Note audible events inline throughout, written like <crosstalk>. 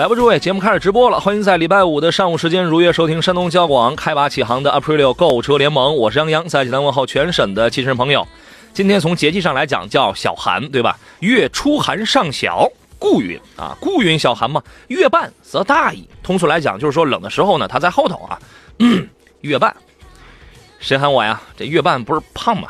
来吧，诸位，节目开始直播了，欢迎在礼拜五的上午时间如约收听山东交广开拔启航的 Aprilio 购物车联盟，我是杨洋，在济南问候全省的汽车朋友。今天从节气上来讲叫小寒，对吧？月初寒尚小，故云啊，故云小寒嘛。月半则大矣。通俗来讲，就是说冷的时候呢，它在后头啊。月半，谁喊我呀？这月半不是胖吗？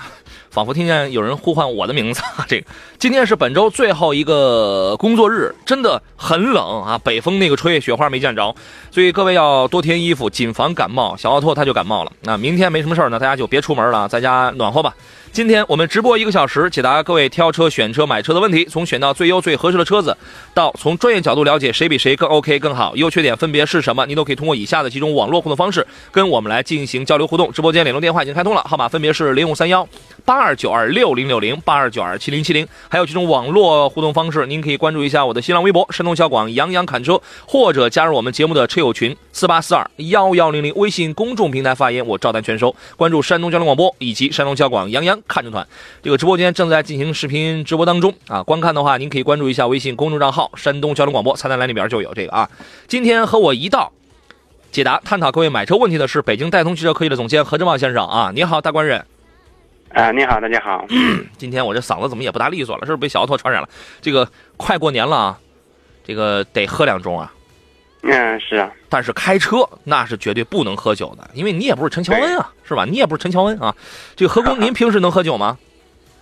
仿佛听见有人呼唤我的名字。<laughs> 这个今天是本周最后一个工作日，真的很冷啊！北风那个吹，雪花没见着，所以各位要多添衣服，谨防感冒。小奥拓他就感冒了。那明天没什么事儿呢，大家就别出门了，在家暖和吧。今天我们直播一个小时，解答各位挑车、选车、买车的问题，从选到最优最合适的车子，到从专业角度了解谁比谁更 OK 更好，优缺点分别是什么，您都可以通过以下的几种网络互动方式跟我们来进行交流互动。直播间联络电话已经开通了，号码分别是零五三幺八二九二六零六零八二九二七零七零，还有几种网络互动方式，您可以关注一下我的新浪微博山东小广杨洋侃车，或者加入我们节目的车友群四八四二幺幺零零，微信公众平台发言我照单全收。关注山东交通广播以及山东交广杨洋看车团。这个直播间正在进行视频直播当中啊，观看的话，您可以关注一下微信公众账号“山东交通广播”，菜单栏里边就有这个啊。今天和我一道解答、探讨各位买车问题的是北京戴通汽车科技的总监何志茂先生啊，你好，大官人。啊，你好，大家好。今天我这嗓子怎么也不大利索了，是不是被小奥拓传染了？这个快过年了啊，这个得喝两盅啊。嗯，是啊。但是开车那是绝对不能喝酒的，因为你也不是陈乔恩啊，是吧？你也不是陈乔恩啊。这个何工，您平时能喝酒吗？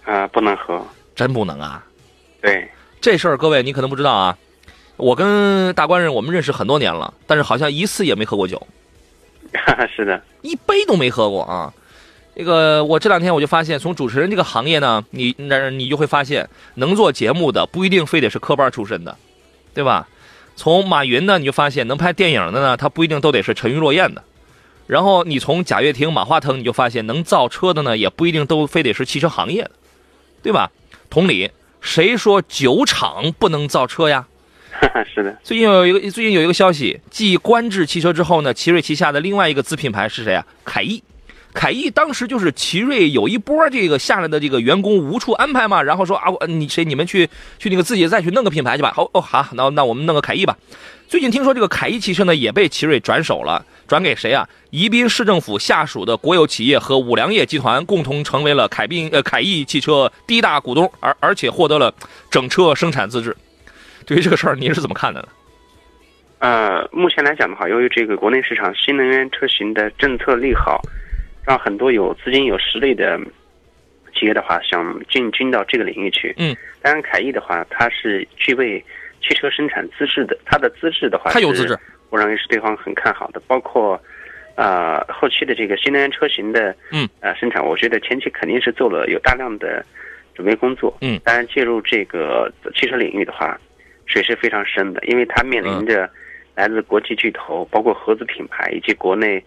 啊，不能喝，真不能啊。对，这事儿各位你可能不知道啊。我跟大官人我们认识很多年了，但是好像一次也没喝过酒。<laughs> 是的，一杯都没喝过啊。这个我这两天我就发现，从主持人这个行业呢，你那你就会发现，能做节目的不一定非得是科班出身的，对吧？从马云呢，你就发现能拍电影的呢，他不一定都得是沉鱼落雁的。然后你从贾跃亭、马化腾，你就发现能造车的呢，也不一定都非得是汽车行业的，对吧？同理，谁说酒厂不能造车呀？<laughs> 是的。最近有一个最近有一个消息，继观致汽车之后呢，奇瑞旗下的另外一个子品牌是谁啊？凯翼。凯翼当时就是奇瑞有一波这个下来的这个员工无处安排嘛，然后说啊，你谁你们去去那个自己再去弄个品牌去吧。好哦好，那那我们弄个凯翼吧。最近听说这个凯翼汽车呢也被奇瑞转手了，转给谁啊？宜宾市政府下属的国有企业和五粮液集团共同成为了凯宾呃凯翼汽车第一大股东，而而且获得了整车生产资质。对于这个事儿，您是怎么看的呢？呃，目前来讲的话，由于这个国内市场新能源车型的政策利好。让很多有资金、有实力的企业的话，想进军到这个领域去。嗯，当然，凯翼的话，它是具备汽车生产资质的。它的资质的话，它有资质，我认为是对方很看好的。包括，呃，后期的这个新能源车型的，嗯，呃，生产，我觉得前期肯定是做了有大量的准备工作。嗯，当然，介入这个汽车领域的话，水是非常深的，因为它面临着来自国际巨头、包括合资品牌以及国内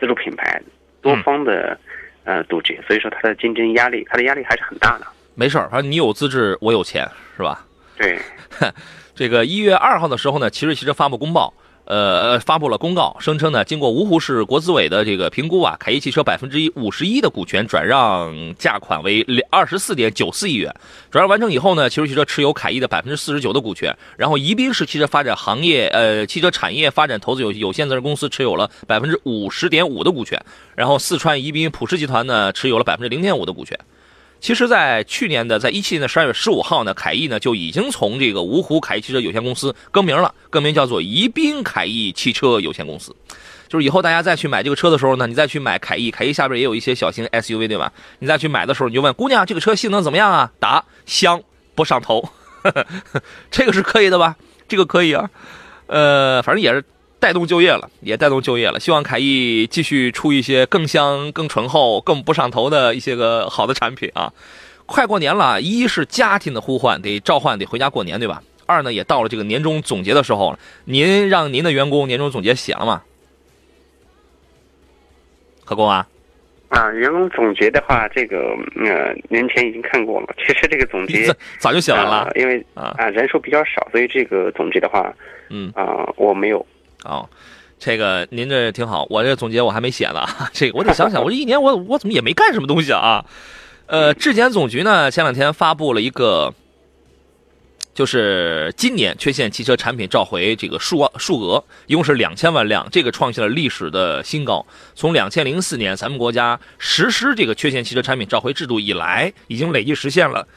自主品牌。多方的呃堵截，所以说它的竞争压力，它的压力还是很大的。没事儿，反正你有资质，我有钱，是吧？对。<laughs> 这个一月二号的时候呢，奇瑞汽车发布公报。呃，发布了公告，声称呢，经过芜湖市国资委的这个评估啊，凯翼汽车百分之一五十一的股权转让价款为两二十四点九四亿元。转让完成以后呢，奇瑞汽车持有凯翼的百分之四十九的股权，然后宜宾市汽车发展行业呃汽车产业发展投资有有限责任公司持有了百分之五十点五的股权，然后四川宜宾普世集团呢持有了百分之零点五的股权。其实，在去年的，在一七年的十二月十五号呢，凯翼呢就已经从这个芜湖凯翼汽车有限公司更名了，更名叫做宜宾凯翼汽车有限公司。就是以后大家再去买这个车的时候呢，你再去买凯翼，凯翼下边也有一些小型 SUV，对吧？你再去买的时候，你就问姑娘，这个车性能怎么样啊？答：香，不上头。<laughs> 这个是可以的吧？这个可以啊。呃，反正也是。带动就业了，也带动就业了。希望凯翼继续出一些更香、更醇厚、更不上头的一些个好的产品啊！快过年了，一是家庭的呼唤，得召唤，得回家过年，对吧？二呢，也到了这个年终总结的时候了。您让您的员工年终总结写了吗？何工啊？啊，员工总结的话，这个呃年前已经看过了。其实这个总结早就写完了，因为啊人数比较少，所以这个总结的话，嗯啊我没有。哦，这个您这挺好，我这总结我还没写呢。这个我得想想，我这一年我我怎么也没干什么东西啊？呃，质检总局呢前两天发布了一个。就是今年缺陷汽车产品召回这个数数额一共是两千万辆，这个创下了历史的新高。从两千零四年咱们国家实施这个缺陷汽车产品召回制度以来，已经累计实现了，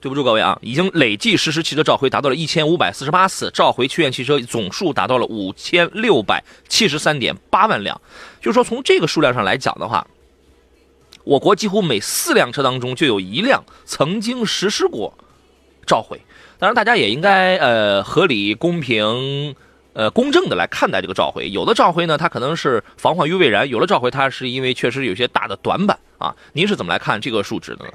对不住各位啊，已经累计实施汽车召回达到了一千五百四十八次，召回缺陷汽车总数达到了五千六百七十三点八万辆。就是说，从这个数量上来讲的话，我国几乎每四辆车当中就有一辆曾经实施过。召回，当然大家也应该呃合理、公平、呃公正的来看待这个召回。有的召回呢，它可能是防患于未然；有的召回，它是因为确实有些大的短板啊。您是怎么来看这个数值的呢？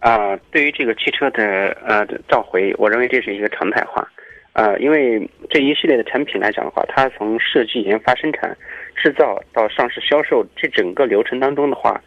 啊，对于这个汽车的呃召回，我认为这是一个常态化。呃，因为这一系列的产品来讲的话，它从设计、研发、生产、制造到上市销售这整个流程当中的话，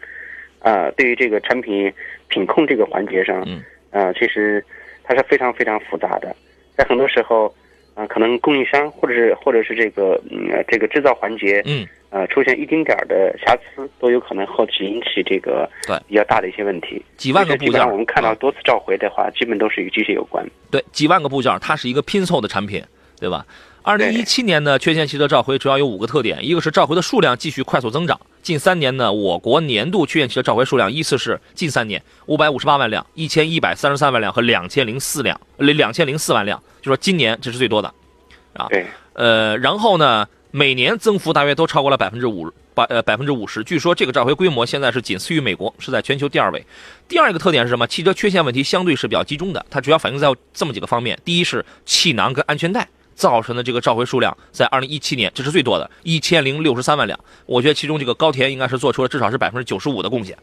啊，对于这个产品品控这个环节上，嗯，啊，其实。它是非常非常复杂的，在很多时候，啊，可能供应商或者是或者是这个嗯这个制造环节，嗯，呃，出现一丁点儿的瑕疵，都有可能后期引起这个对比较大的一些问题。几万个部件，我们看到多次召回的话，基本都是与机械有关。对，几万个部件，它是一个拼凑的产品，对吧？二零一七年的缺陷汽车召回主要有五个特点，一个是召回的数量继续快速增长。近三年呢，我国年度缺陷汽车召回数量依次是近三年五百五十八万辆、一千一百三十三万辆和两千零四辆，两千零四万辆，就说今年这是最多的，啊，对，呃，然后呢，每年增幅大约都超过了百分之五百呃百分之五十。据说这个召回规模现在是仅次于美国，是在全球第二位。第二个特点是什么？汽车缺陷问题相对是比较集中的，它主要反映在这么几个方面：第一是气囊跟安全带。造成的这个召回数量，在二零一七年这是最多的，一千零六十三万辆。我觉得其中这个高田应该是做出了至少是百分之九十五的贡献，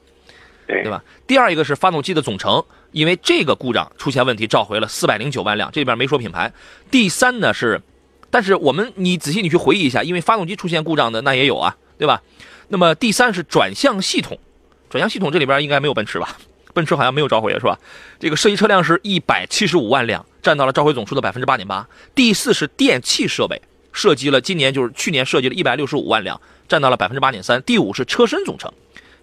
对对吧？第二一个是发动机的总成，因为这个故障出现问题，召回了四百零九万辆，这边没说品牌。第三呢是，但是我们你仔细你去回忆一下，因为发动机出现故障的那也有啊，对吧？那么第三是转向系统，转向系统这里边应该没有奔驰吧？奔驰好像没有召回是吧？这个涉及车辆是一百七十五万辆，占到了召回总数的百分之八点八。第四是电气设备，涉及了今年就是去年涉及了一百六十五万辆，占到了百分之八点三。第五是车身总成，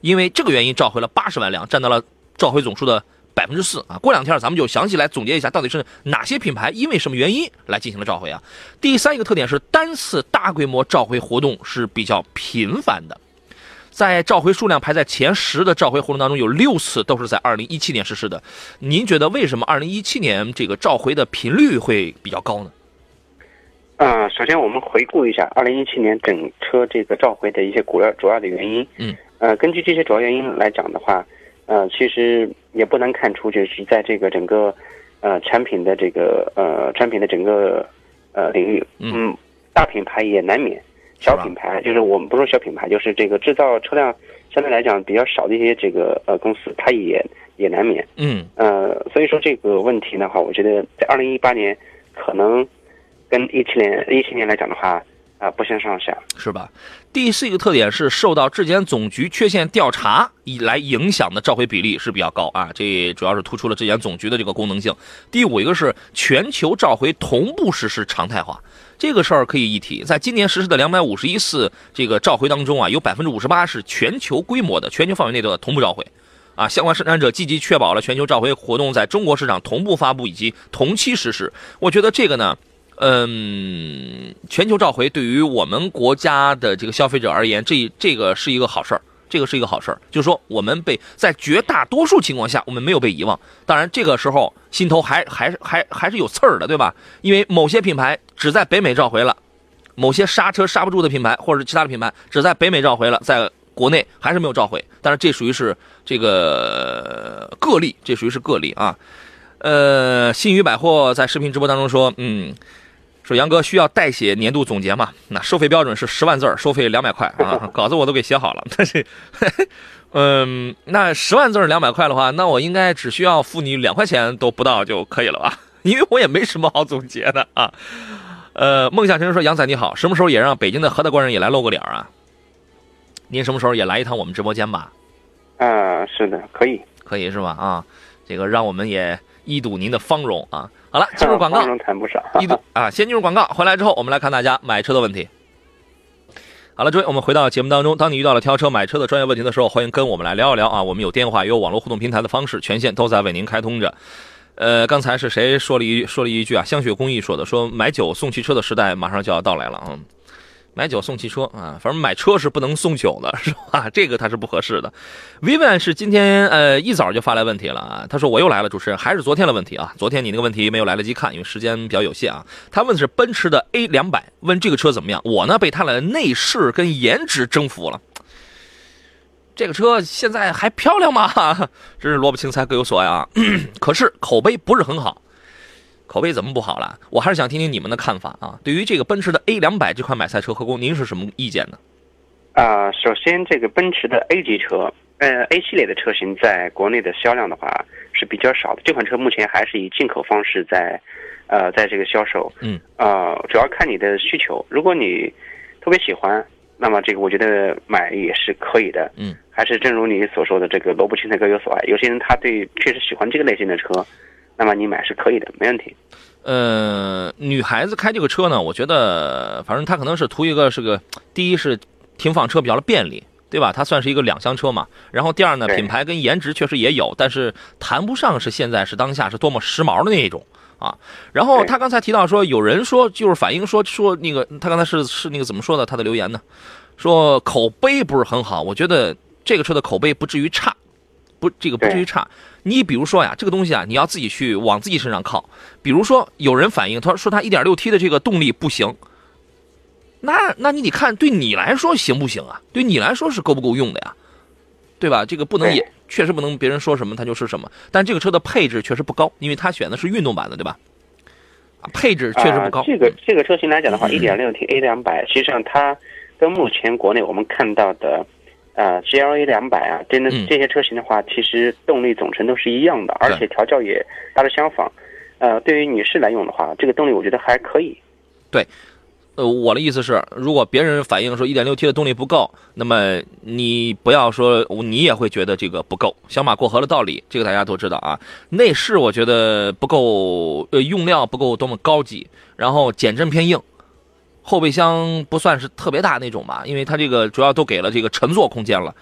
因为这个原因召回了八十万辆，占到了召回总数的百分之四啊。过两天咱们就详细来总结一下，到底是哪些品牌因为什么原因来进行了召回啊？第三一个特点是单次大规模召回活动是比较频繁的。在召回数量排在前十的召回活动当中，有六次都是在二零一七年实施的。您觉得为什么二零一七年这个召回的频率会比较高呢？啊，首先我们回顾一下二零一七年整车这个召回的一些主要主要的原因。嗯。呃，根据这些主要原因来讲的话，呃，其实也不难看出，就是在这个整个呃产品的这个呃产品的整个呃领域，嗯，大品牌也难免。小品牌就是我们不说小品牌，就是这个制造车辆相对来讲比较少的一些这个呃公司，它也也难免。嗯呃，所以说这个问题的话，我觉得在二零一八年可能跟一七年一七年来讲的话啊不相上下，是吧？第四个特点是受到质检总局缺陷调查以来影响的召回比例是比较高啊，这主要是突出了质检总局的这个功能性。第五一个是全球召回同步实施常态化。这个事儿可以一提，在今年实施的两百五十一次这个召回当中啊，有百分之五十八是全球规模的、全球范围内的同步召回，啊，相关生产者积极确保了全球召回活动在中国市场同步发布以及同期实施。我觉得这个呢，嗯，全球召回对于我们国家的这个消费者而言，这这个是一个好事儿。这个是一个好事儿，就是说我们被在绝大多数情况下，我们没有被遗忘。当然，这个时候心头还 <laughs> 还还还是有刺儿的，对吧？因为某些品牌只在北美召回了，某些刹车刹不住的品牌或者其他的品牌只在北美召回了，在国内还是没有召回。但是这属于是这个个例，这属于是个例啊。呃，新宇百货在视频直播当中说，嗯。说杨哥需要代写年度总结嘛？那收费标准是十万字儿，收费两百块啊，稿子我都给写好了。<laughs> 但是，嗯，那十万字儿两百块的话，那我应该只需要付你两块钱都不到就可以了吧？<laughs> 因为我也没什么好总结的啊。呃，梦想成真说杨仔你好，什么时候也让北京的何大官人也来露个脸啊？您什么时候也来一趟我们直播间吧？啊，是的，可以，可以是吧？啊，这个让我们也一睹您的芳容啊。好了，<laughs> 进入广告，谈不上。<laughs> 一睹啊，先进入广告，回来之后我们来看大家买车的问题。好了，诸位，我们回到节目当中。当你遇到了挑车、买车的专业问题的时候，欢迎跟我们来聊一聊啊。我们有电话，也有网络互动平台的方式，全线都在为您开通着。呃，刚才是谁说了一说了一句啊？香雪公益说的，说买酒送汽车的时代马上就要到来了啊。买酒送汽车啊，反正买车是不能送酒的，是吧？<laughs> 这个他是不合适的。Vivian 是今天呃一早就发来问题了啊，他说我又来了，主持人还是昨天的问题啊，昨天你那个问题没有来得及看，因为时间比较有限啊。他问的是奔驰的 A 两百，问这个车怎么样？我呢被它的内饰跟颜值征服了。这个车现在还漂亮吗？<laughs> 真是萝卜青菜各有所爱啊。<clears throat> 可是口碑不是很好。口碑怎么不好了？我还是想听听你们的看法啊！对于这个奔驰的 A 两百这款买菜车，何工您是什么意见呢？啊，首先这个奔驰的 A 级车，呃，A 系列的车型在国内的销量的话是比较少的。这款车目前还是以进口方式在，呃，在这个销售。嗯。啊，主要看你的需求。如果你特别喜欢，那么这个我觉得买也是可以的。嗯。还是正如你所说的，这个萝卜青菜各有所爱。有些人他对确实喜欢这个类型的车。那么你买是可以的，没问题。呃，女孩子开这个车呢，我觉得反正她可能是图一个是个，第一是停放车比较的便利，对吧？它算是一个两厢车嘛。然后第二呢，品牌跟颜值确实也有，但是谈不上是现在是当下是多么时髦的那一种啊。然后他刚才提到说，有人说就是反映说说那个他刚才是是那个怎么说的？他的留言呢？说口碑不是很好。我觉得这个车的口碑不至于差。不，这个不至于差。你比如说呀，这个东西啊，你要自己去往自己身上靠。比如说，有人反映，他说他 1.6T 的这个动力不行。那，那你得看对你来说行不行啊？对你来说是够不够用的呀？对吧？这个不能也确实不能别人说什么它就是什么。但这个车的配置确实不高，因为它选的是运动版的，对吧？配置确实不高。这个这个车型来讲的话，1.6T A 两百实际上它跟目前国内我们看到的。啊，GLA 两百啊，真的这些车型的话，其实动力总成都是一样的，而且调教也大致相仿。呃，对于女士来用的话，这个动力我觉得还可以。对，呃，我的意思是，如果别人反映说 1.6T 的动力不够，那么你不要说你也会觉得这个不够。小马过河的道理，这个大家都知道啊。内饰我觉得不够，呃，用料不够多么高级，然后减震偏硬。后备箱不算是特别大那种吧，因为它这个主要都给了这个乘坐空间了，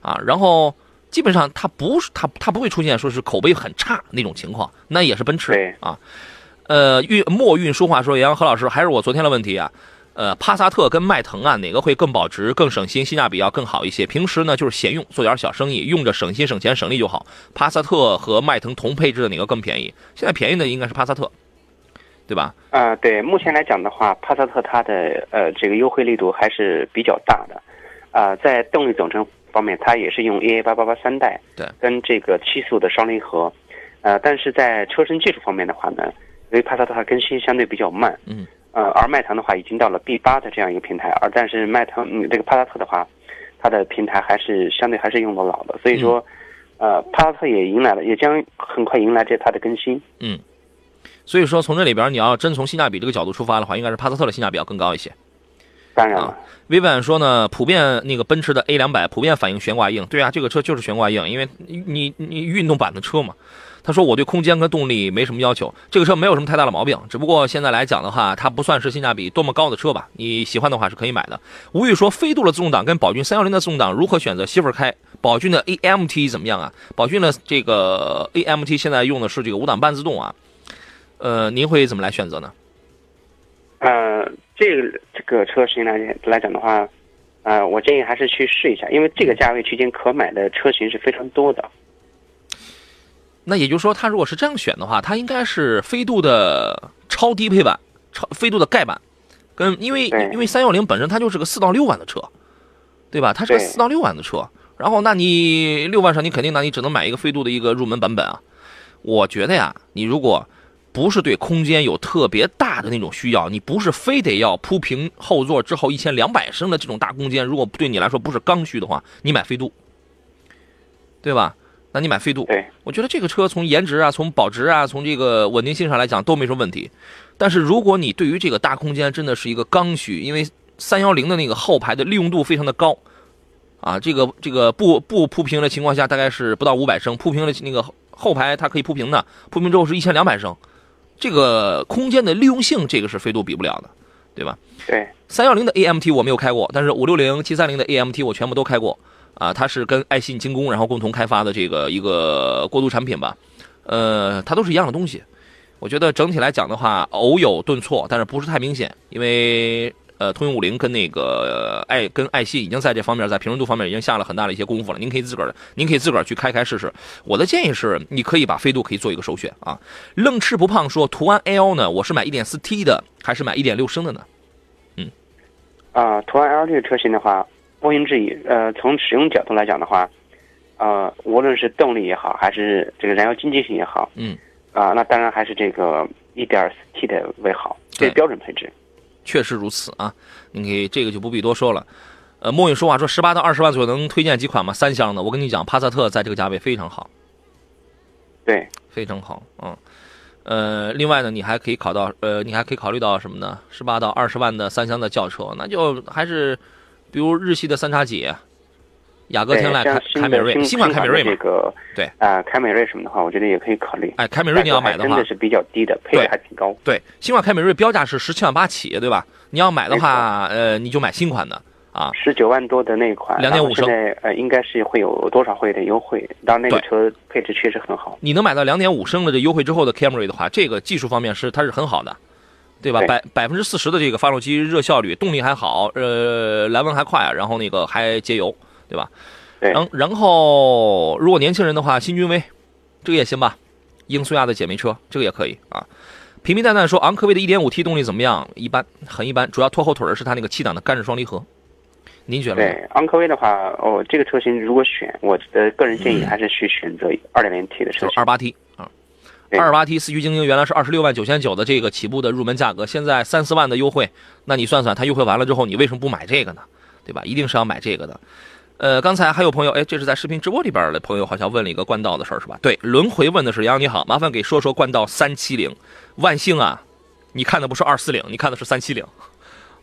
啊，然后基本上它不是它它不会出现说是口碑很差那种情况，那也是奔驰啊，呃运墨运说话说杨何老师还是我昨天的问题啊，呃帕萨特跟迈腾啊哪个会更保值更省心性价比要更好一些？平时呢就是闲用做点小生意用着省心省钱省力就好。帕萨特和迈腾同配置的哪个更便宜？现在便宜的应该是帕萨特。对吧？啊，对，目前来讲的话，帕萨特它的呃这个优惠力度还是比较大的，啊，在动力总成方面，它也是用 EA 八八八三代，对，跟这个七速的双离合，呃，但是在车身技术方面的话呢，因为帕萨特它更新相对比较慢，嗯，呃，而迈腾的话已经到了 B 八的这样一个平台，而但是迈腾嗯这个帕萨特的话，它的平台还是相对还是用的老的，所以说，呃，帕萨特也迎来了，也将很快迎来这它的更新，嗯。所以说，从这里边你要真从性价比这个角度出发的话，应该是帕萨特的性价比要更高一些。当然了，Vivian 说呢，普遍那个奔驰的 A 两百普遍反映悬挂硬。对啊，这个车就是悬挂硬，因为你你运动版的车嘛。他说我对空间跟动力没什么要求，这个车没有什么太大的毛病。只不过现在来讲的话，它不算是性价比多么高的车吧。你喜欢的话是可以买的。吴宇说，飞度的自动挡跟宝骏三幺零的自动挡如何选择？媳妇儿开，宝骏的 AMT 怎么样啊？宝骏的这个 AMT 现在用的是这个五档半自动啊。呃，您会怎么来选择呢？呃，这个这个车型来来讲的话，呃，我建议还是去试一下，因为这个价位区间可买的车型是非常多的。那也就是说，他如果是这样选的话，他应该是飞度的超低配版，超飞度的盖版，跟因为因为三幺零本身它就是个四到六万的车，对吧？它是个四到六万的车，然后那你六万上你肯定那你只能买一个飞度的一个入门版本啊。我觉得呀，你如果不是对空间有特别大的那种需要，你不是非得要铺平后座之后一千两百升的这种大空间，如果对你来说不是刚需的话，你买飞度，对吧？那你买飞度，对，我觉得这个车从颜值啊、从保值啊、从这个稳定性上来讲都没什么问题。但是如果你对于这个大空间真的是一个刚需，因为三幺零的那个后排的利用度非常的高，啊，这个这个不不铺平的情况下大概是不到五百升，铺平了那个后排它可以铺平的，铺平之后是一千两百升。这个空间的利用性，这个是飞度比不了的，对吧？对，三幺零的 AMT 我没有开过，但是五六零、七三零的 AMT 我全部都开过。啊，它是跟爱信、精工然后共同开发的这个一个过渡产品吧。呃，它都是一样的东西。我觉得整体来讲的话，偶有顿挫，但是不是太明显。因为呃，通用五菱跟那个爱跟爱信已经在这方面在平顺度方面已经下了很大的一些功夫了。您可以自个儿，您可以自个儿去开开试试。我的建议是，你可以把飞度可以做一个首选啊。愣吃不胖说，途安 L 呢，我是买 1.4T 的还是买1.6升的呢？嗯，啊，途安 L 这个车型的话，毋庸置疑，呃，从使用角度来讲的话，呃，无论是动力也好，还是这个燃油经济性也好，嗯，啊，那当然还是这个 1.4T 的为好，这是标准配置。确实如此啊，你可以这个就不必多说了。呃，墨影说话说十八到二十万左右能推荐几款吗？三厢的，我跟你讲，帕萨特在这个价位非常好，对，非常好，嗯，呃，另外呢，你还可以考到，呃，你还可以考虑到什么呢？十八到二十万的三厢的轿车，那就还是比如日系的三叉戟、雅阁天籁、凯凯美瑞、新款凯美瑞嘛，这个对啊，凯美瑞什么的话，我觉得也可以考虑。哎，凯美瑞你要买的话，真的是比较低的，配置还挺高。对，新款凯美瑞标价是十七万八起，对吧？你要买的话，呃，你就买新款的啊，十九万多的那款，两点五升，呃，应该是会有多少会有点优惠。当然，那个车配置确实很好。你能买到两点五升的这优惠之后的 Camry 的话，这个技术方面是它是很好的，对吧？百百分之四十的这个发动机热效率，动力还好，呃，来温还快，然后那个还节油，对吧？然然后，如果年轻人的话，新君威，这个也行吧。英苏亚的姐妹车，这个也可以啊。平平淡淡说，昂科威的 1.5T 动力怎么样？一般，很一般。主要拖后腿的是它那个七档的干式双离合。您觉得？对，昂科威的话，哦，这个车型如果选，我的个人建议还是去选择 2.0T 的车型。二八 T 啊，二八 T 四驱精英原来是二十六万九千九的这个起步的入门价格，现在三四万的优惠，那你算算，它优惠完了之后，你为什么不买这个呢？对吧？一定是要买这个的。呃，刚才还有朋友，哎，这是在视频直播里边的朋友，好像问了一个冠道的事儿，是吧？对，轮回问的是杨你好，麻烦给说说冠道三七零，万幸啊，你看的不是二四零，你看的是三七零，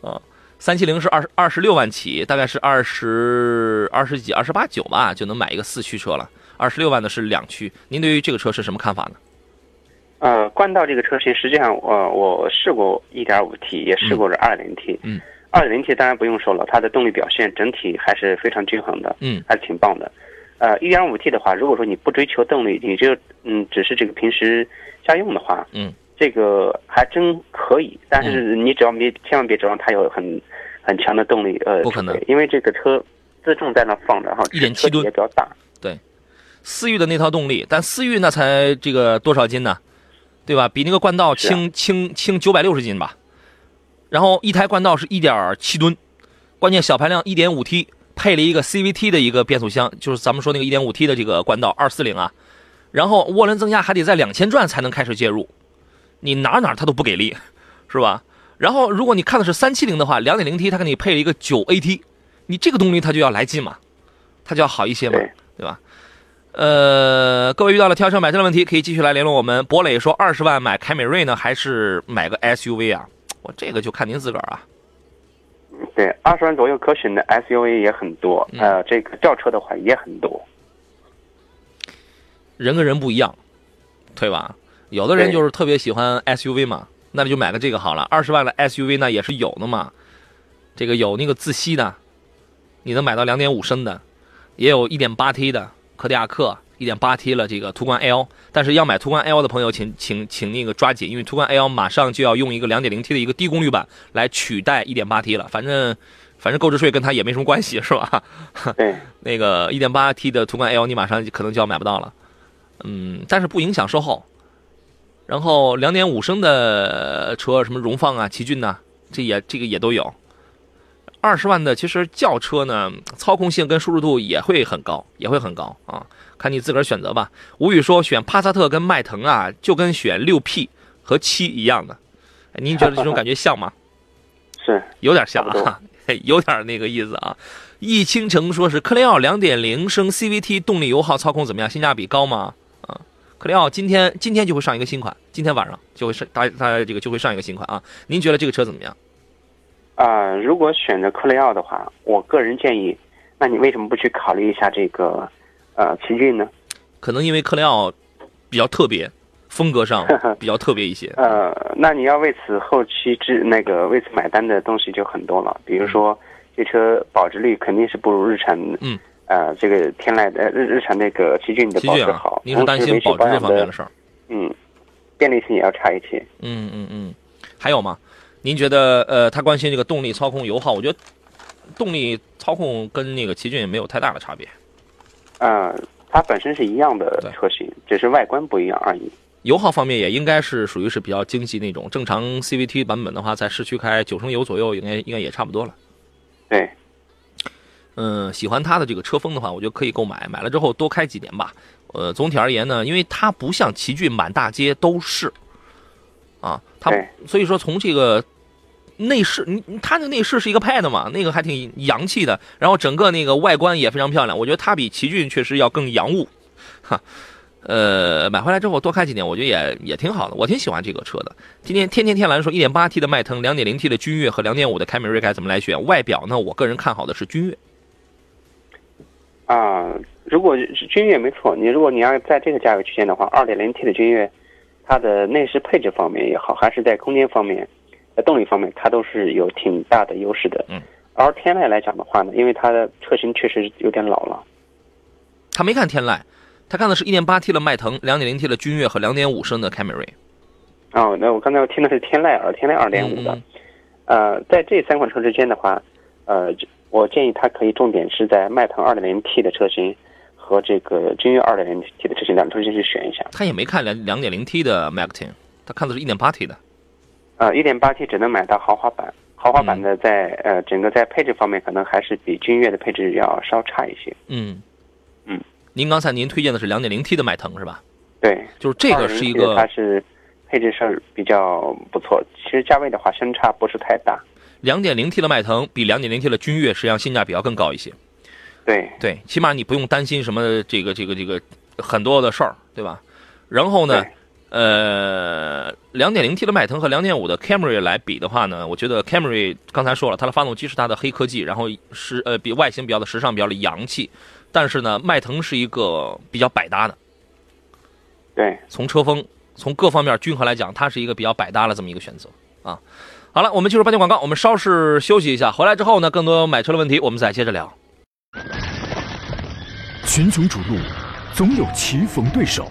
啊，三七零是二二十六万起，大概是二十二十几、二十八九吧，就能买一个四驱车了。二十六万的是两驱，您对于这个车是什么看法呢？呃，冠道这个车型，实际上我我试过一点五 T，也试过是二零 T，嗯。二点零 T 当然不用说了，它的动力表现整体还是非常均衡的，嗯，还是挺棒的。呃，一点五 T 的话，如果说你不追求动力，你就嗯只是这个平时家用的话，嗯，这个还真可以。但是你只要别千万别指望它有很很强的动力，呃，不可能，因为这个车自重在那放着哈，一点七吨也比较大。对，思域的那套动力，但思域那才这个多少斤呢？对吧？比那个冠道轻轻轻九百六十斤吧。然后一台冠道是一点七吨，关键小排量一点五 T 配了一个 CVT 的一个变速箱，就是咱们说那个一点五 T 的这个冠道二四零啊，然后涡轮增压还得在两千转才能开始介入，你哪哪它都不给力，是吧？然后如果你看的是三七零的话，两点零 T 它给你配了一个九 AT，你这个动力它就要来劲嘛，它就要好一些嘛，对吧？呃，各位遇到了挑车买车的问题，可以继续来联络我们。博磊说二十万买凯美瑞呢，还是买个 SUV 啊？我这个就看您自个儿啊。对，二十万左右可选的 SUV 也很多，呃，这个轿车的话也很多。人跟人不一样，对吧？有的人就是特别喜欢 SUV 嘛，那就买个这个好了。二十万的 SUV 那也是有的嘛，这个有那个自吸的，你能买到两点五升的，也有一点八 T 的科迪亚克。一点八 T 了，这个途观 L，但是要买途观 L 的朋友，请请请那个抓紧，因为途观 L 马上就要用一个两点零 T 的一个低功率版来取代一点八 T 了。反正反正购置税跟它也没什么关系，是吧？对，<laughs> 那个一点八 T 的途观 L，你马上可能就要买不到了。嗯，但是不影响售后。然后两点五升的车，什么荣放啊、奇骏呐，这也这个也都有。二十万的其实轿车呢，操控性跟舒适度也会很高，也会很高啊。看你自个儿选择吧。吴宇说选帕萨特跟迈腾啊，就跟选六 P 和七一样的。您觉得这种感觉像吗？<laughs> 是，有点像啊，有点那个意思啊。易倾城说是科雷傲两点零升 CVT 动力油耗操控怎么样？性价比高吗？啊，科雷傲今天今天就会上一个新款，今天晚上就会上，大大家这个就会上一个新款啊。您觉得这个车怎么样？啊，如果选择科雷傲的话，我个人建议，那你为什么不去考虑一下这个呃奇骏呢？可能因为克莱奥比较特别，风格上 <laughs> 比较特别一些。呃，那你要为此后期制那个为此买单的东西就很多了，比如说。这车保值率肯定是不如日产，嗯，呃，这个天籁的日日产那个奇骏的保值好。您是担心保值这方面的事儿？嗯，便利性也要差一些。嗯嗯嗯，还有吗？您觉得呃，他关心这个动力、操控、油耗？我觉得动力操控跟那个奇骏也没有太大的差别。嗯，它本身是一样的车型，只是外观不一样而已。油耗方面也应该是属于是比较经济那种，正常 CVT 版本的话，在市区开九升油左右，应该应该也差不多了。对，嗯，喜欢它的这个车风的话，我觉得可以购买。买了之后多开几年吧。呃，总体而言呢，因为它不像奇骏满大街都是，啊，它所以说从这个内饰，你它那内饰是一个 Pad 嘛，那个还挺洋气的。然后整个那个外观也非常漂亮，我觉得它比奇骏确实要更洋务，哈。呃，买回来之后多开几年，我觉得也也挺好的，我挺喜欢这个车的。今天天天天蓝说，1.8T 的迈腾、2.0T 的君越和2.5的凯美瑞该怎么来选？外表呢，我个人看好的是君越。啊，如果是君越没错，你如果你要在这个价位区间的话，2.0T 的君越，它的内饰配置方面也好，还是在空间方面、在动力方面，它都是有挺大的优势的。嗯。而天籁来讲的话呢，因为它的车型确实有点老了。他没看天籁。他看的是一点八 T 的迈腾、两点零 T 的君越和两点五升的凯美瑞。哦，那我刚才听的是天籁而天籁二点五的。呃，在这三款车之间的话，呃，我建议他可以重点是在迈腾 2.0T 的车型和这个君越 2.0T 的车型两个车型去选一下。他也没看两两点零 T 的 Max，他看的是一点八 T 的。呃一点八 T 只能买到豪华版，豪华版的在呃整个在配置方面可能还是比君越的配置要稍差一些。嗯嗯。您刚才您推荐的是两点零 T 的迈腾是吧？对，就是这个是一个，它是配置上比较不错。其实价位的话相差不是太大。两点零 T 的迈腾比两点零 T 的君越实际上性价比要更高一些。对对，起码你不用担心什么这个这个这个很多的事儿，对吧？然后呢，呃两点零 T 的迈腾和两点五的 Camry 来比的话呢，我觉得 Camry 刚才说了，它的发动机是它的黑科技，然后是呃比外形比较的时尚，比较的洋气。但是呢，迈腾是一个比较百搭的，对，从车风从各方面均衡来讲，它是一个比较百搭的这么一个选择啊。好了，我们进入半天广告，我们稍事休息一下，回来之后呢，更多买车的问题我们再接着聊。群雄逐鹿，总有棋逢对手，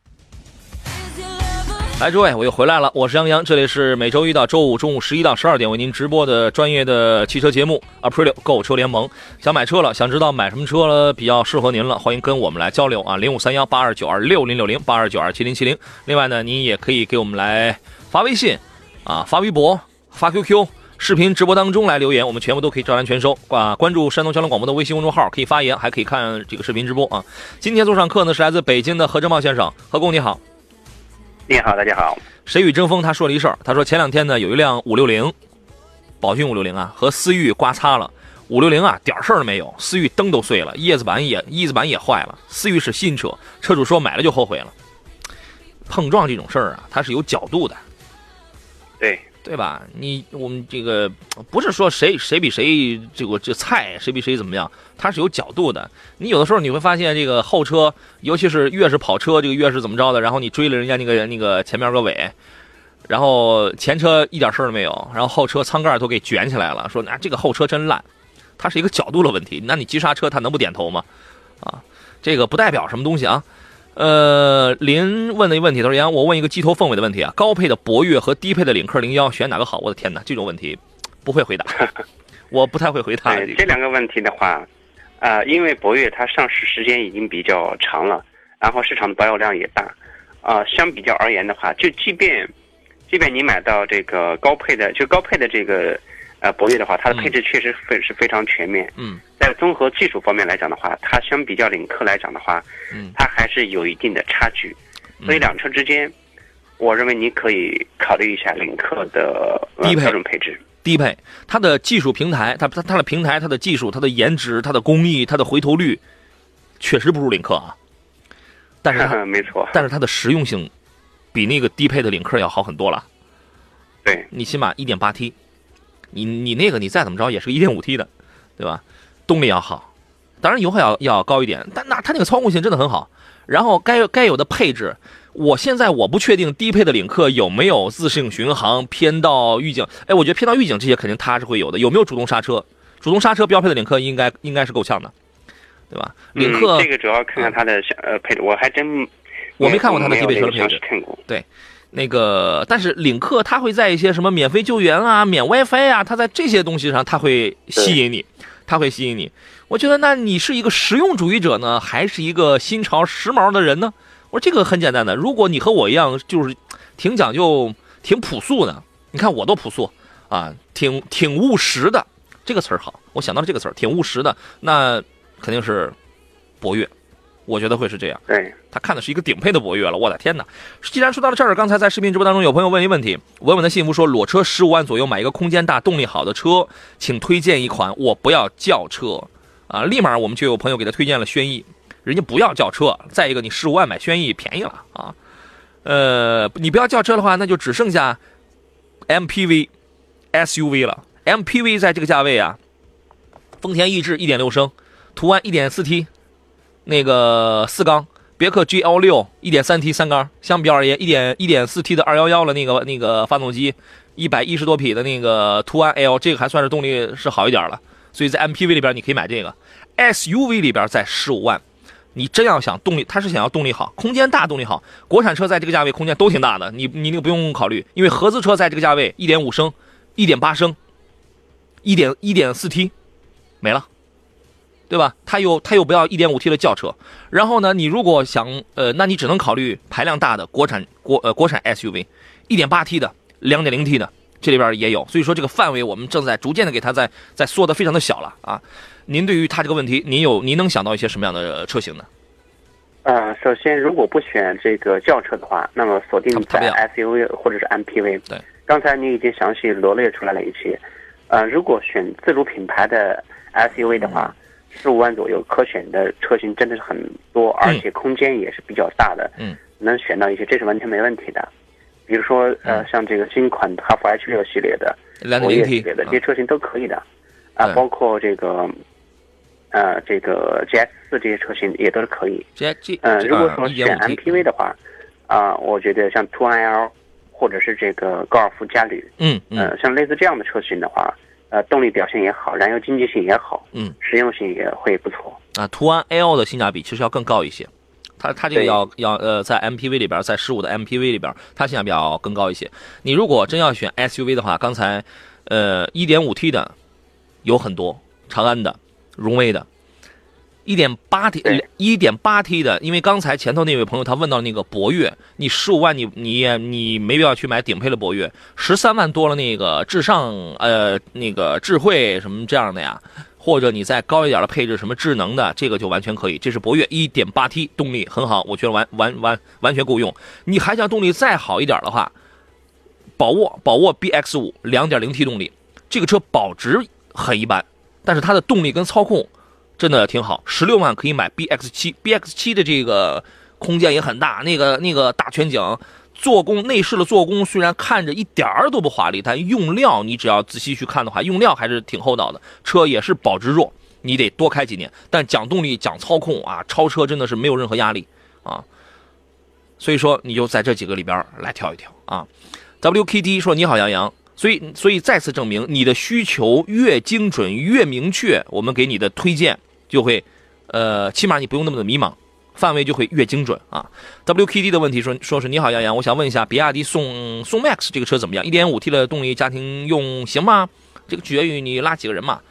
来，诸位，我又回来了，我是杨洋，这里是每周一到周五中午十一到十二点为您直播的专业的汽车节目 Aprilio 购车联盟。想买车了，想知道买什么车了比较适合您了，欢迎跟我们来交流啊，零五三幺八二九二六零六零八二九二七零七零。另外呢，您也可以给我们来发微信啊，发微博，发 QQ，视频直播当中来留言，我们全部都可以照单全收啊。关注山东交通广播的微信公众号，可以发言，还可以看这个视频直播啊。今天做上课呢是来自北京的何正茂先生，何工你好。你好，大家好。谁与争锋？他说了一事儿。他说前两天呢，有一辆五六零，宝骏五六零啊，和思域刮擦了。五六零啊，点事儿都没有。思域灯都碎了，叶子板也叶子板也坏了。思域是新车，车主说买了就后悔了。碰撞这种事儿啊，它是有角度的。对。对吧？你我们这个不是说谁谁比谁这个这菜，谁比谁怎么样，它是有角度的。你有的时候你会发现，这个后车，尤其是越是跑车，这个越是怎么着的，然后你追了人家那个那个前面个尾，然后前车一点事儿都没有，然后后车舱盖都给卷起来了，说那这个后车真烂，它是一个角度的问题。那你急刹车，它能不点头吗？啊，这个不代表什么东西啊。呃，林问的一个问题，他说：“杨，我问一个鸡头凤尾的问题啊，高配的博越和低配的领克零幺选哪个好？”我的天哪，这种问题不会回答，<laughs> 我不太会回答。对这两个问题的话，呃，因为博越它上市时间已经比较长了，然后市场的保有量也大，啊，相比较而言的话，就即便即便你买到这个高配的，就高配的这个呃博越的话，它的配置确实非是非常全面。嗯在综合技术方面来讲的话，它相比较领克来讲的话，嗯它还是有一定的差距。所以两车之间，我认为你可以考虑一下领克的呃低配标准配置。低配，它的技术平台，它它它的平台，它的技术，它的颜值，它的工艺，它的回头率，确实不如领克啊。但是它，<laughs> 没错，但是它的实用性比那个低配的领克要好很多了。对，你起码 1.8T，你你那个你再怎么着也是个 1.5T 的，对吧？动力要好，当然油耗要要高一点，但那它那个操控性真的很好。然后该该有的配置，我现在我不确定低配的领克有没有自适应巡航、偏道预警。哎，我觉得偏道预警这些肯定它是会有的。有没有主动刹车？主动刹车标配的领克应该应该是够呛的，对吧？领克、嗯、这个主要看看它的呃配置，我还真我没看过它的低配车的配置，看过。对，那个但是领克它会在一些什么免费救援啊、免 WiFi 啊，它在这些东西上它会吸引你，它会吸引你。我觉得那你是一个实用主义者呢，还是一个新潮时髦的人呢？我说这个很简单的，如果你和我一样，就是挺讲究、挺朴素的，你看我多朴素啊，挺挺务实的，这个词儿好，我想到了这个词儿，挺务实的，那肯定是博越，我觉得会是这样。对，他看的是一个顶配的博越了，我的天哪！既然说到了这儿，刚才在视频直播当中有朋友问一问题，稳稳的幸福说，裸车十五万左右买一个空间大、动力好的车，请推荐一款，我不要轿车。啊，立马我们就有朋友给他推荐了轩逸，人家不要轿车。再一个，你十五万买轩逸便宜了啊。呃，你不要轿车的话，那就只剩下 MPV、SUV 了。MPV 在这个价位啊，丰田逸致1.6升，途安 1.4T，那个四缸，别克 GL6 1.3T 三缸。相比而言，1点 1.4T 的211了那个那个发动机，一百一十多匹的那个途安 L，这个还算是动力是好一点了。所以在 MPV 里边你可以买这个，SUV 里边在十五万，你真要想动力，它是想要动力好，空间大，动力好。国产车在这个价位空间都挺大的，你你那个不用考虑，因为合资车在这个价位一点五升、一点八升、一点一点四 T 没了，对吧？它又它又不要一点五 T 的轿车，然后呢，你如果想呃，那你只能考虑排量大的国产国呃国产 SUV，一点八 T 的、两点零 T 的。这里边也有，所以说这个范围我们正在逐渐的给它在在缩的非常的小了啊。您对于它这个问题，您有您能想到一些什么样的车型呢？呃，首先如果不选这个轿车的话，那么锁定在 SUV 或者是 MPV。对，刚才你已经详细罗列出来了一些。呃，如果选自主品牌的 SUV 的话，十五、万左右可选的车型真的是很多，而且空间也是比较大的。嗯，能选到一些，这是完全没问题的。比如说，呃，像这个新款哈弗 H 六系列的、博越系列的这些车型都可以的，啊，包括这个，呃，这个 GS 四这些车型也都是可以。G G，嗯，如果说选 MPV 的话，啊，我觉得像途安 L 或者是这个高尔夫嘉旅，嗯嗯，像类似这样的车型的话，呃，动力表现也好，燃油经济性也好，嗯，实用性也会不错。啊，途安 L 的性价比其实要更高一些。它它这个要要呃，在 MPV 里边，在十五的 MPV 里边，它性价比要更高一些。你如果真要选 SUV 的话，刚才呃 1.5T 的有很多，长安的、荣威的，1.8T 一点八 T 的，因为刚才前头那位朋友他问到那个博越，你十五万你你你没必要去买顶配的博越，十三万多了那个智尚呃那个智慧什么这样的呀。或者你再高一点的配置，什么智能的，这个就完全可以。这是博越一点八 T 动力很好，我觉得完完完完全够用。你还想动力再好一点的话，宝沃宝沃 BX 五两点零 T 动力，这个车保值很一般，但是它的动力跟操控真的挺好。十六万可以买 BX7，BX7 的这个空间也很大，那个那个大全景。做工内饰的做工虽然看着一点儿都不华丽，但用料你只要仔细去看的话，用料还是挺厚道的。车也是保值弱，你得多开几年。但讲动力、讲操控啊，超车真的是没有任何压力啊。所以说，你就在这几个里边来挑一挑啊。WKD 说：“你好，杨洋。”所以，所以再次证明，你的需求越精准、越明确，我们给你的推荐就会，呃，起码你不用那么的迷茫。范围就会越精准啊。WKD 的问题说说是你好杨洋，我想问一下，比亚迪宋宋 MAX 这个车怎么样？1.5T 的动力家庭用行吗？这个取决于你拉几个人嘛。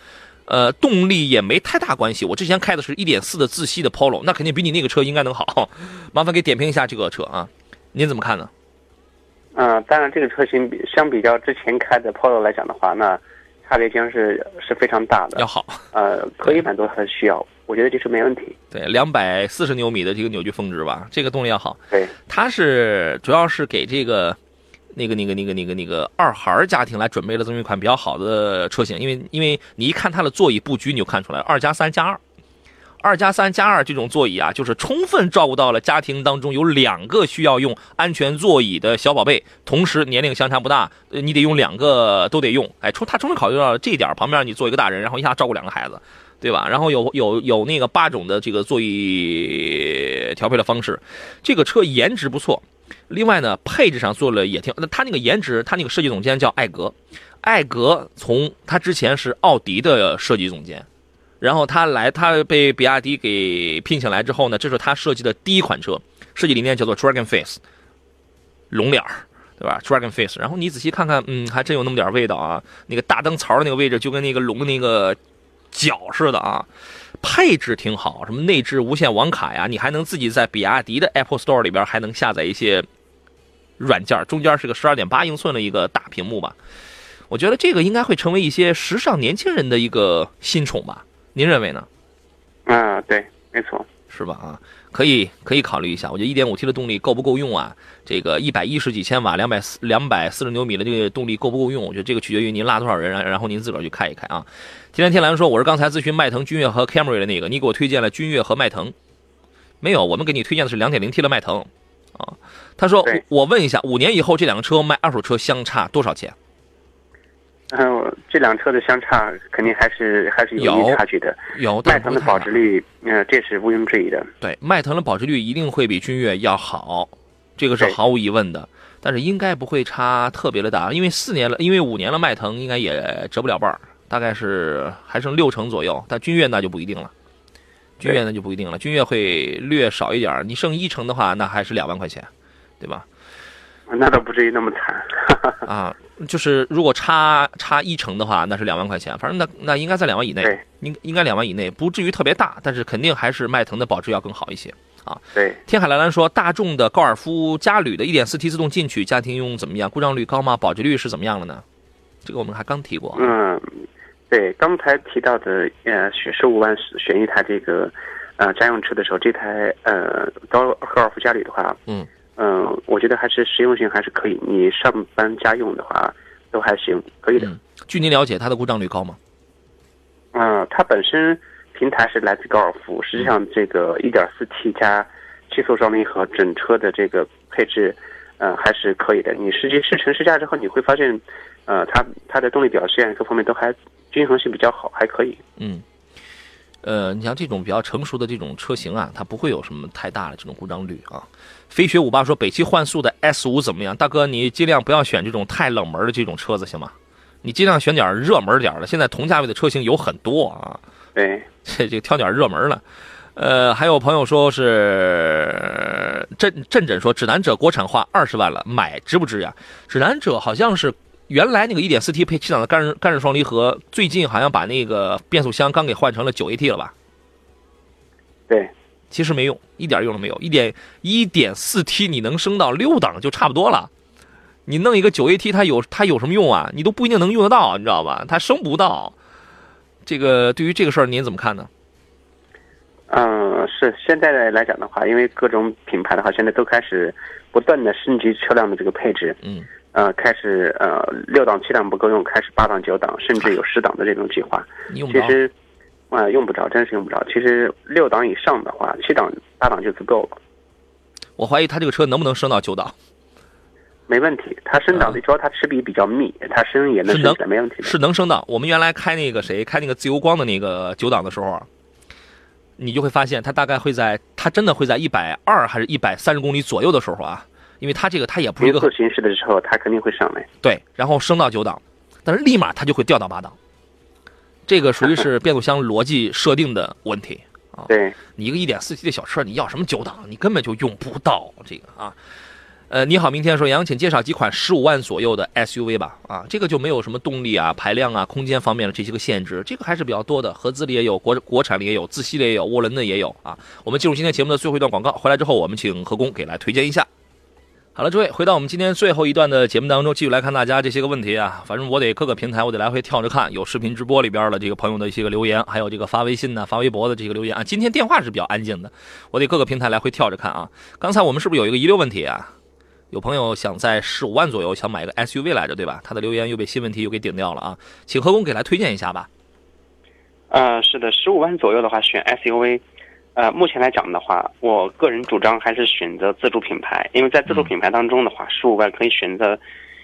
呃，动力也没太大关系。我之前开的是一点四的自吸的 Polo，那肯定比你那个车应该能好。<laughs> 麻烦给点评一下这个车啊，您怎么看呢？嗯，当然这个车型比相比较之前开的 Polo 来讲的话，那差别将是是非常大的。要好，呃，可以满足它的需要，我觉得这是没问题。对，两百四十牛米的这个扭矩峰值吧，这个动力要好。对，它是主要是给这个那个那个那个那个那个二孩家庭来准备了这么一款比较好的车型，因为因为你一看它的座椅布局，你就看出来二加三加二。二加三加二这种座椅啊，就是充分照顾到了家庭当中有两个需要用安全座椅的小宝贝，同时年龄相差不大，你得用两个都得用。哎，充他充分考虑到了这一点，旁边你坐一个大人，然后一下照顾两个孩子，对吧？然后有有有那个八种的这个座椅调配的方式，这个车颜值不错。另外呢，配置上做了也挺，那他那个颜值，他那个设计总监叫艾格，艾格从他之前是奥迪的设计总监。然后他来，他被比亚迪给聘请来之后呢，这是他设计的第一款车，设计理念叫做 Dragon Face，龙脸儿，对吧？Dragon Face。然后你仔细看看，嗯，还真有那么点味道啊。那个大灯槽的那个位置就跟那个龙的那个角似的啊。配置挺好，什么内置无线网卡呀，你还能自己在比亚迪的 Apple Store 里边还能下载一些软件。中间是个十二点八英寸的一个大屏幕吧。我觉得这个应该会成为一些时尚年轻人的一个新宠吧。您认为呢？啊，对，没错，是吧？啊，可以，可以考虑一下。我觉得一点五 T 的动力够不够用啊？这个一百一十几千瓦，两百四两百四十牛米的这个动力够不够用？我觉得这个取决于您拉多少人，然后您自个儿去开一开啊。天天天蓝说，我是刚才咨询迈腾、君越和 Camry 的那个，你给我推荐了君越和迈腾，没有？我们给你推荐的是两点零 T 的迈腾啊。他说，我问一下，五年以后这两个车卖二手车相差多少钱？嗯，这两车的相差肯定还是还是有差距的。有迈腾的保值率，嗯，这是毋庸置疑的。对，迈腾的保值率一定会比君越要好，这个是毫无疑问的。但是应该不会差特别的大，因为四年了，因为五年了，迈腾应该也折不了半儿大概是还剩六成左右。但君越那就不一定了，君越那就不一定了，君越会略少一点。你剩一成的话，那还是两万块钱，对吧？那倒不至于那么惨 <laughs> 啊。就是如果差差一成的话，那是两万块钱，反正那那应该在两万以内，应应该两万以内，不至于特别大，但是肯定还是迈腾的保值要更好一些啊。对，天海蓝蓝说，大众的高尔夫嘉旅的 1.4T 自动进取家庭用怎么样？故障率高吗？保值率是怎么样的呢？这个我们还刚提过。嗯，对，刚才提到的呃，选十五万选一台这个呃家用车的时候，这台呃高高尔夫嘉旅的话，嗯。嗯，我觉得还是实用性还是可以。你上班家用的话，都还行，可以的。据您了解，它的故障率高吗？嗯，它本身平台是来自高尔夫，实际上这个 1.4T 加七速双离合整车的这个配置，呃，还是可以的。你实际试乘试驾之后，你会发现，呃，它它的动力表现各方面都还均衡性比较好，还可以。嗯。呃，你像这种比较成熟的这种车型啊，它不会有什么太大的这种故障率啊。飞雪五八说，北汽幻速的 S 五怎么样？大哥，你尽量不要选这种太冷门的这种车子，行吗？你尽量选点热门点的。现在同价位的车型有很多啊。对，这这挑点热门的。呃，还有朋友说是振振振说，指南者国产化二十万了，买值不值呀？指南者好像是。原来那个一点四 T 配七档的干式干式双离合，最近好像把那个变速箱刚给换成了九 AT 了吧？对，其实没用，一点用都没有。一点一点四 T 你能升到六档就差不多了，你弄一个九 AT 它有它有什么用啊？你都不一定能用得到，你知道吧？它升不到。这个对于这个事儿您怎么看呢？嗯，是现在来讲的话，因为各种品牌的话，现在都开始不断的升级车辆的这个配置。嗯。呃，开始呃，六档七档不够用，开始八档九档，甚至有十档的这种计划。其实，啊，用不着，真是用不着。其实六档以上的话，七档八档就足够了。我怀疑他这个车能不能升到九档？没问题，它升档的主要它齿比比较密，它升也能升起来，没问题。是能升档。我们原来开那个谁，开那个自由光的那个九档的时候，你就会发现它大概会在，它真的会在一百二还是一百三十公里左右的时候啊。因为它这个它也不是一个自行驶的时候，它肯定会上来。对，然后升到九档，但是立马它就会掉到八档。这个属于是变速箱逻辑设定的问题 <laughs> 啊。对，你一个一点四 T 的小车，你要什么九档？你根本就用不到这个啊。呃，你好，明天说杨，请介绍几款十五万左右的 SUV 吧。啊，这个就没有什么动力啊、排量啊、空间方面的这些个限制，这个还是比较多的。合资的也有，国国产的也有，自吸的也有，涡轮的也有啊。我们进入今天节目的最后一段广告，回来之后我们请何工给来推荐一下。好了，诸位，回到我们今天最后一段的节目当中，继续来看大家这些个问题啊。反正我得各个平台我得来回跳着看，有视频直播里边的这个朋友的一些个留言，还有这个发微信呢、发微博的这个留言啊。今天电话是比较安静的，我得各个平台来回跳着看啊。刚才我们是不是有一个遗留问题啊？有朋友想在十五万左右想买一个 SUV 来着，对吧？他的留言又被新问题又给顶掉了啊，请何工给来推荐一下吧。呃，是的，十五万左右的话选 SUV，呃，目前来讲的话，我个人主张还是选择自主品牌，因为在自主品牌当中的话，十五万可以选择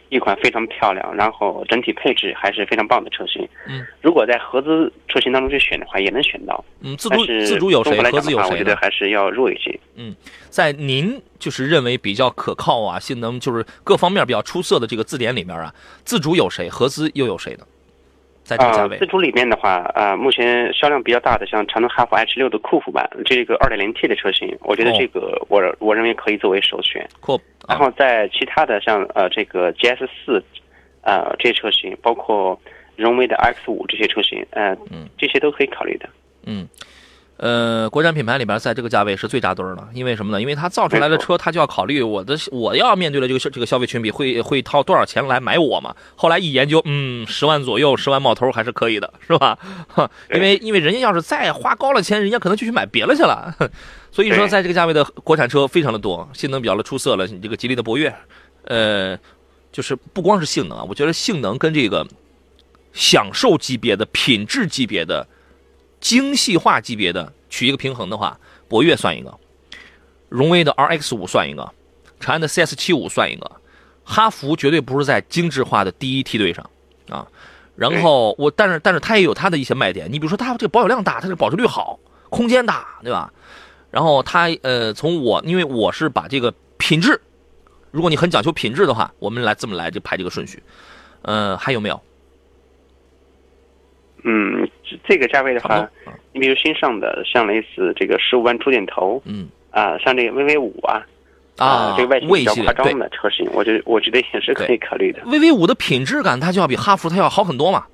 一款非常漂亮，然后整体配置还是非常棒的车型。嗯，如果在合资车型当中去选的话，也能选到。嗯，自主自主有谁合？来合讲的话，我觉得？还是要弱一些。嗯在您就是认为比较可靠啊，性能就是各方面比较出色的这个字典里面啊，自主有谁？合资又有谁呢？在这个价啊，位自，主里面的话，呃，目前销量比较大的，像长城哈弗 H 六的酷虎版，这个 2.0T 的车型，我觉得哦这个我我认为可以作为首选。酷啊，然后在其他的像呃这个 GS 四，呃这些车型，包括荣威的 X 五这些车型，呃，嗯这些都可以考虑的。嗯。呃，国产品牌里边，在这个价位是最扎堆儿的，因为什么呢？因为它造出来的车，它就要考虑我的我要面对的这个消这个消费群体会会掏多少钱来买我嘛。后来一研究，嗯，十万左右，十万冒头还是可以的，是吧？<laughs> 哈，因为因为人家要是再花高了钱，人家可能就去买别的去了。<laughs> 所以说，在这个价位的国产车非常的多，性能比较的出色了。你这个吉利的博越，呃，就是不光是性能啊，我觉得性能跟这个享受级别的、品质级别的、精细化级别的取一个平衡的话，博越算一个，荣威的 RX 五算一个，长安的 CS 七五算一个，哈弗绝对不是在精致化的第一梯队上啊。然后我，但是但是它也有它的一些卖点，你比如说它这个保有量大，它这个保值率好，空间大，对吧？然后它呃，从我因为我是把这个品质，如果你很讲究品质的话，我们来这么来就排这个顺序。呃，还有没有？嗯，这这个价位的话，。你比如新上的像类似这个十五万出点头嗯啊、像这个 VV 五啊，啊，这个外形魏比较夸张的车型，我觉得我觉得也是可以考虑的。，VV 五的品质感它就要比哈弗它要好很多嘛。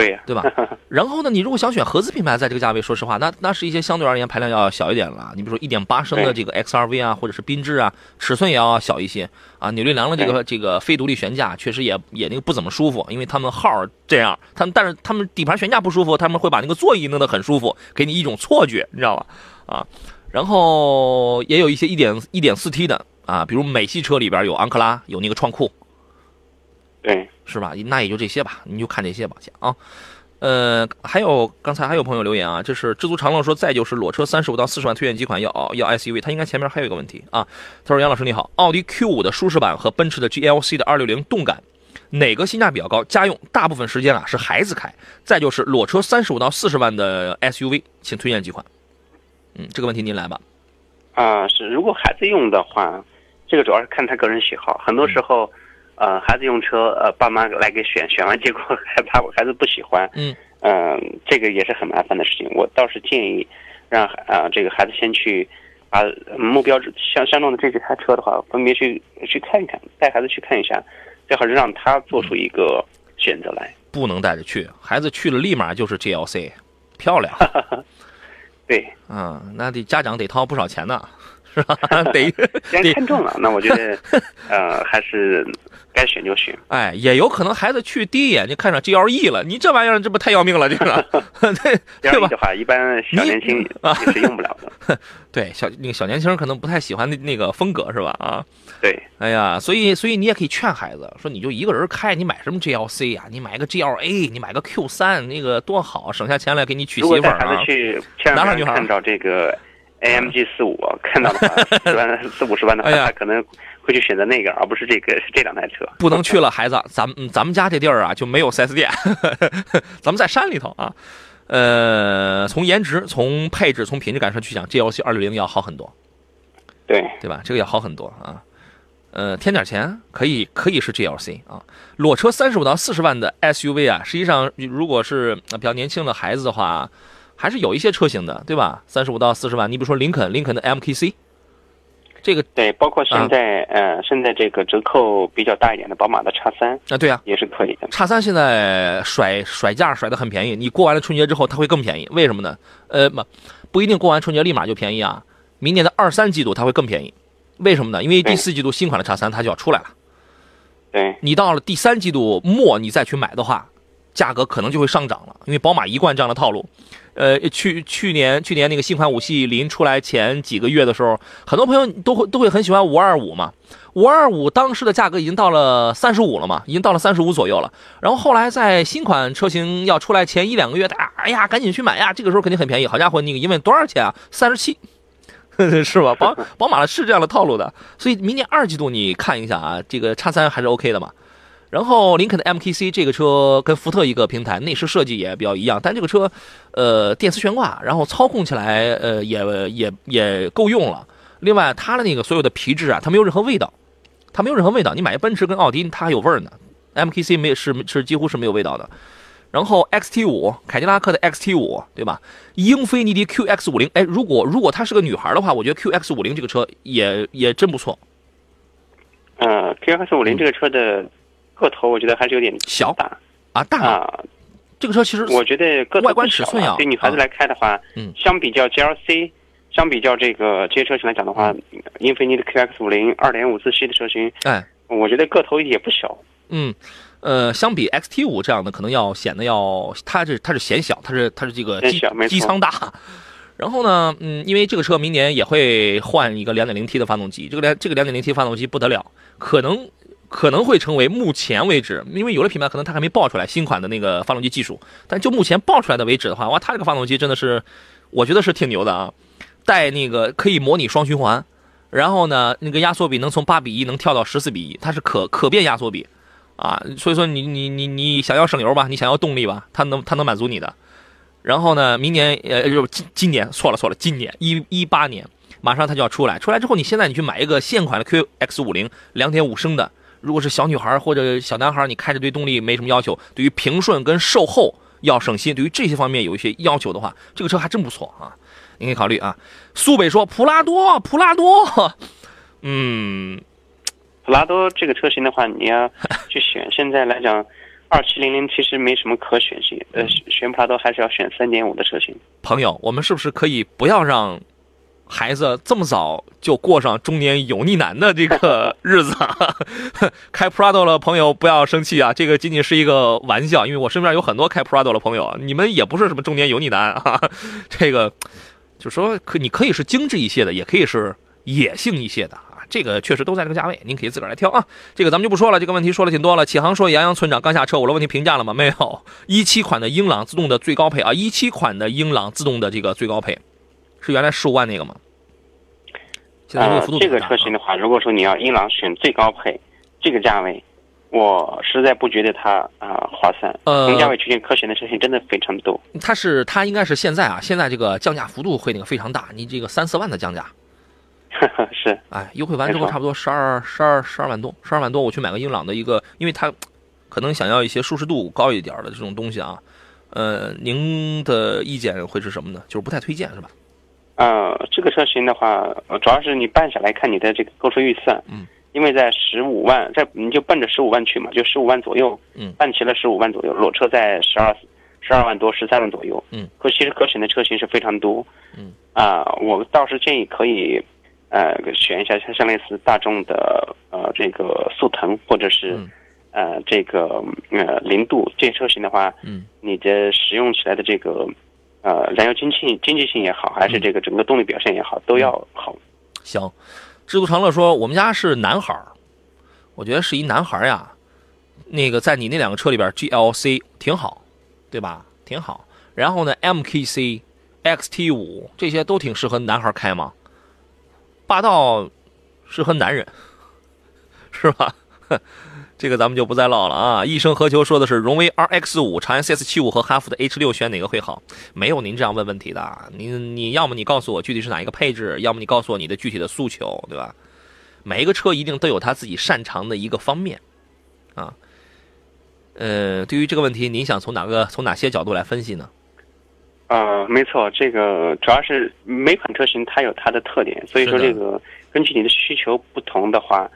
对呀、对吧？然后呢，你如果想选合资品牌，在这个价位，说实话，那那是一些相对而言排量要小一点了。你比如说一点八升的这个 XRV 啊，或者是缤智啊，尺寸也要小一些啊。扭力梁的这个这个非独立悬架确实也也那个不怎么舒服，因为他们号这样，他们但是他们底盘悬架不舒服，他们会把那个座椅弄得很舒服，给你一种错觉，你知道吧？啊，然后也有一些一点一点四 T 的啊，比如美系车里边有昂克拉，有那个创酷，对，是吧？那也就这些吧，你就看这些吧，先啊。呃，还有刚才还有朋友留言啊，这是知足常乐说，再就是裸车三十五到四十万推荐几款要要 SUV，他应该前面还有一个问题啊。他说杨老师你好，奥迪 Q 五的舒适版和奔驰的 GLC 的二六零动感，哪个性价比较高？家用大部分时间啊是孩子开，再就是裸车三十五到四十万的 SUV，请推荐几款？嗯，这个问题您来吧。啊、是如果孩子用的话，这个主要是看他个人喜好，很多时候。呃，孩子用车，呃，爸妈来给选，选完结果害怕孩子不喜欢，嗯，嗯、这个也是很麻烦的事情。我倒是建议让啊、这个孩子先去把目标相相中的这几台车的话，分别去去看一看，带孩子去看一下，最好是让他做出一个选择来。不能带着去，孩子去了立马就是 GLC，漂亮。<laughs> 对，嗯，那得家长得掏不少钱呢，是吧？<laughs> 得既然看中了，那我觉得，<laughs> 呃，还是该选就选。哎，也有可能孩子去第一眼就看上 GLE 了，你这玩意儿这不太要命了，这个，对 <laughs> 对吧？的话，一般小年轻啊也是用不了的。对，小那个小年轻可能不太喜欢那那个风格是吧？啊，对，哎呀，所以所以你也可以劝孩子说，你就一个人开，你买什么 GLC 呀、你买个 GLA，你买个 Q 三，那个多好，省下钱来给你娶媳妇儿啊子。去，千万不哪有女孩看到这个 AMG 四五，看到的话，十 <laughs> 万 <laughs> 四五十万的话，他可能会去选择那个，而不是这个这两台车。不能去了，孩子，咱们嗯咱们家这地儿啊就没有 4S 店，<laughs> 咱们在山里头啊。呃，从颜值、从配置、从品质感上去讲，GLC 二六零要好很多，对，对吧？这个要好很多啊。呃，添点钱可以可以是 GLC 啊。裸车三十五到四十万的 SUV 啊，实际上如果是呃比较年轻的孩子的话，还是有一些车型的，对吧？三十五到四十万，你比如说林肯，林肯的 MKC，这个对，包括现在、呃，现在这个折扣比较大一点的宝马的叉三啊，对啊，也是可以的。叉三现在甩甩价甩的很便宜，你过完了春节之后它会更便宜，为什么呢？呃，不不一定过完春节立马就便宜啊，明年的二三季度它会更便宜，为什么呢？因为第四季度新款的叉三它就要出来了，对，你到了第三季度末你再去买的话，价格可能就会上涨了，因为宝马一贯这样的套路。呃，去去年去年那个新款五系临出来前几个月的时候，很多朋友都会都会很喜欢五二五嘛。五二五当时的价格已经到了三十五了嘛，已经到了三十五左右了。然后后来在新款车型要出来前一两个月，大家哎呀赶紧去买呀，这个时候肯定很便宜。好家伙，你一问多少钱啊？三十七，<laughs> 是吧？宝宝马是这样的套路的，所以明年二季度你看一下啊，这个叉三还是 OK 的嘛。然后林肯的 MKC 这个车跟福特一个平台，内饰设计也比较一样，但这个车，呃，电磁悬挂，然后操控起来，呃，也也也够用了。另外，它的那个所有的皮质啊，它没有任何味道，它没有任何味道。你买奔驰跟奥迪，它还有味儿呢。MKC 没是是几乎是没有味道的。然后 XT 五，凯迪拉克的 XT 五，对吧？英菲尼迪 QX 五零，哎，如果如果她是个女孩的话，我觉得 QX 五零这个车也也真不错。嗯，QX 五零这个车的。个头我觉得还是有点小大啊，大啊！这个车其实我觉得个头外观尺寸啊对女孩子来开的话，嗯，相比较 GLC，相比较这个这些车型来讲的话，英菲尼迪 QX 五零二点五自吸的车型，哎，我觉得个头也不小。嗯，呃，相比 XT 五这样的，可能要显得要它是它是显小，它是它是这个机机舱大。然后呢，嗯，因为这个车明年也会换一个两点零 T 的发动机，这个两这个两点零 T 发动机不得了，可能。可能会成为目前为止，因为有的品牌可能它还没爆出来新款的那个发动机技术，但就目前爆出来的为止的话，哇，它这个发动机真的是，我觉得是挺牛的啊，带那个可以模拟双循环，然后呢，那个压缩比能从八比一能跳到十四比一，它是可可变压缩比，啊，所以说你你你你想要省油吧，你想要动力吧，它能它能满足你的。然后呢，明年呃就今今年错了错了，今年一一八年马上它就要出来，出来之后你现在你去买一个现款的 QX 五零两点五升的。如果是小女孩或者小男孩，你开着对动力没什么要求，对于平顺跟售后要省心，对于这些方面有一些要求的话，这个车还真不错啊，你可以考虑啊。苏北说普拉多，普拉多，嗯，普拉多这个车型的话，你要去选，现在来讲，<laughs> 二七零零其实没什么可选性，呃，选普拉多还是要选三点五的车型。朋友，我们是不是可以不要让？孩子这么早就过上中年油腻男的这个 <laughs> 日子，开 Prado 的朋友不要生气啊，这个仅仅是一个玩笑，因为我身边有很多开 Prado 的朋友，你们也不是什么中年油腻男啊，这个就说可你可以是精致一些的，也可以是野性一些的啊，这个确实都在这个价位，您可以自个儿来挑啊。这个咱们就不说了，这个问题说了挺多了。启航说杨洋村长刚下车，我的问题评价了吗？没有。一七款的英朗自动的最高配啊，一七款的英朗自动的这个最高配。是原来十五万那个吗？呃，这个车型的话，如果说你要英朗选最高配，这个价位，我实在不觉得它啊划算。呃，同价位区间可选的车型真的非常多。它是它应该是现在啊，现在这个降价幅度会那个非常大，你这个三四万的降价。<laughs> 是。哎，优惠完之后差不多十二十二十二万多，十二万多我去买个英朗的一个，因为它可能想要一些舒适度高一点的这种东西啊。呃，您的意见会是什么呢？就是不太推荐是吧？呃，这个车型的话，主要是你办下来看你的这个购车预算，嗯，因为在十五万，在你就奔着十五万去嘛，就十五万左右，嗯，办齐了十五万左右，裸车在十二十二万多、十三万左右，嗯，可其实可选的车型是非常多，嗯，啊，我倒是建议可以，呃，选一下像像类似大众的呃这个速腾或者是，呃这个呃零度这些车型的话，嗯，你的使用起来的这个。呃，燃油经济经济性也好，还是这个整个动力表现也好，都要好。行，知足常乐说，我们家是男孩儿，我觉得是一男孩儿呀。那个在你那两个车里边，GLC 挺好，对吧？挺好。然后呢，MKC、XT 五这些都挺适合男孩开嘛。霸道适合男人，<laughs> 是吧？这个咱们就不再唠了啊！一生何求说的是荣威 RX 五、长安 CS 七五和哈弗的 H 六选哪个会好？没有您这样问问题的，您你要么你告诉我具体是哪一个配置，要么你告诉我你的具体的诉求，对吧？每一个车一定都有他自己擅长的一个方面，啊，呃，对于这个问题，您想从哪个从哪些角度来分析呢？呃，没错，这个主要是每款车型它有它的特点，所以说这个根据你的需求不同的话，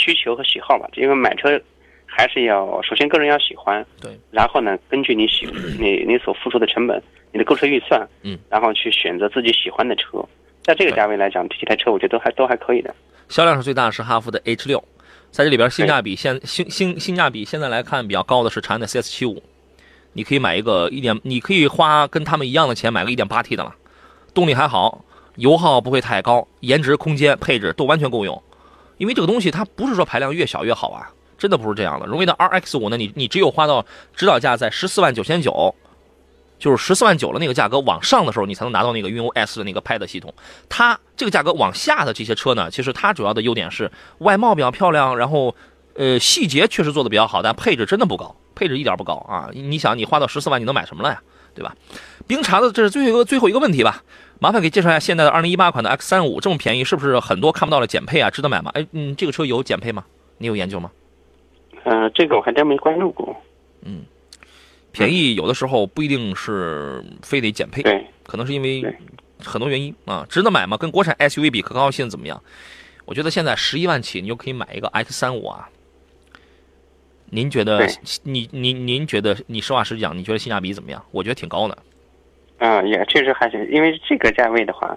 需求和喜好吧，因为买车还是要首先个人要喜欢，对，然后呢，根据你喜你你所付出的成本，你的购车预算，嗯，然后去选择自己喜欢的车，在这个价位来讲，这几台车我觉得都还都还可以的。销量是最大的是哈弗的 H 六，在这里边性价比现性性性价比现在来看比较高的是长安的 CS 七五，你可以买一个一点，你可以花跟他们一样的钱买个一点八 T 的了，动力还好，油耗不会太高，颜值、空间、配置都完全够用。因为这个东西它不是说排量越小越好啊，真的不是这样的。荣威的 RX 五呢，你你只有花到指导价在十四万九千九，就是十四万九的那个价格往上的时候，你才能拿到那个运 OS 的那个 Pad 系统。它这个价格往下的这些车呢，其实它主要的优点是外貌比较漂亮，然后呃细节确实做的比较好，但配置真的不高，配置一点不高啊！你想，你花到十四万，你能买什么了呀？对吧？冰茶的这是最后一个最后一个问题吧？麻烦给介绍一下现在的二零一八款的 X 三五这么便宜，是不是很多看不到的减配啊？值得买吗？哎，嗯，这个车有减配吗？你有研究吗？呃，这个我还真没关注过。嗯便宜有的时候不一定是非得减配，对，可能是因为很多原因啊。值得买吗？跟国产 SUV 比，可靠性怎么样？我觉得现在十一万起，你就可以买一个 X 三五啊。您觉得对？你您您觉得？你实话实讲，你觉得性价比怎么样？我觉得挺高的。嗯、也确实还是因为这个价位的话，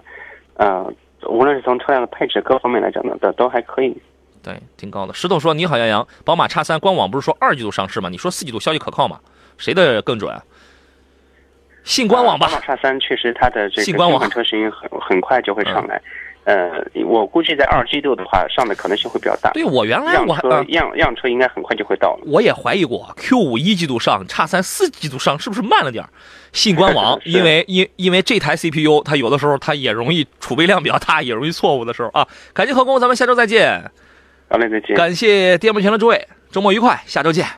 呃，无论是从车辆的配置各方面来讲呢，都都还可以。对，挺高的。石头说：“你好，杨洋，宝马叉三官网不是说二季度上市吗？你说四季度消息可靠吗？谁的更准？信官网吧。宝马叉三确实它的这个官网款车型很很快就会上来。呃，我估计在二季度的话，上的可能性会比较大。对我原来我还呃样样车应该很快就会到了。我也怀疑过 Q 五一季度上，叉三四季度上是不是慢了点儿？<laughs> 信官网，因为因因为这台 CPU 它有的时候它也容易储备量比较大，也容易错误的时候啊。感谢合工，咱们下周再见。好嘞，再见。感谢电幕前的诸位，周末愉快，下周见。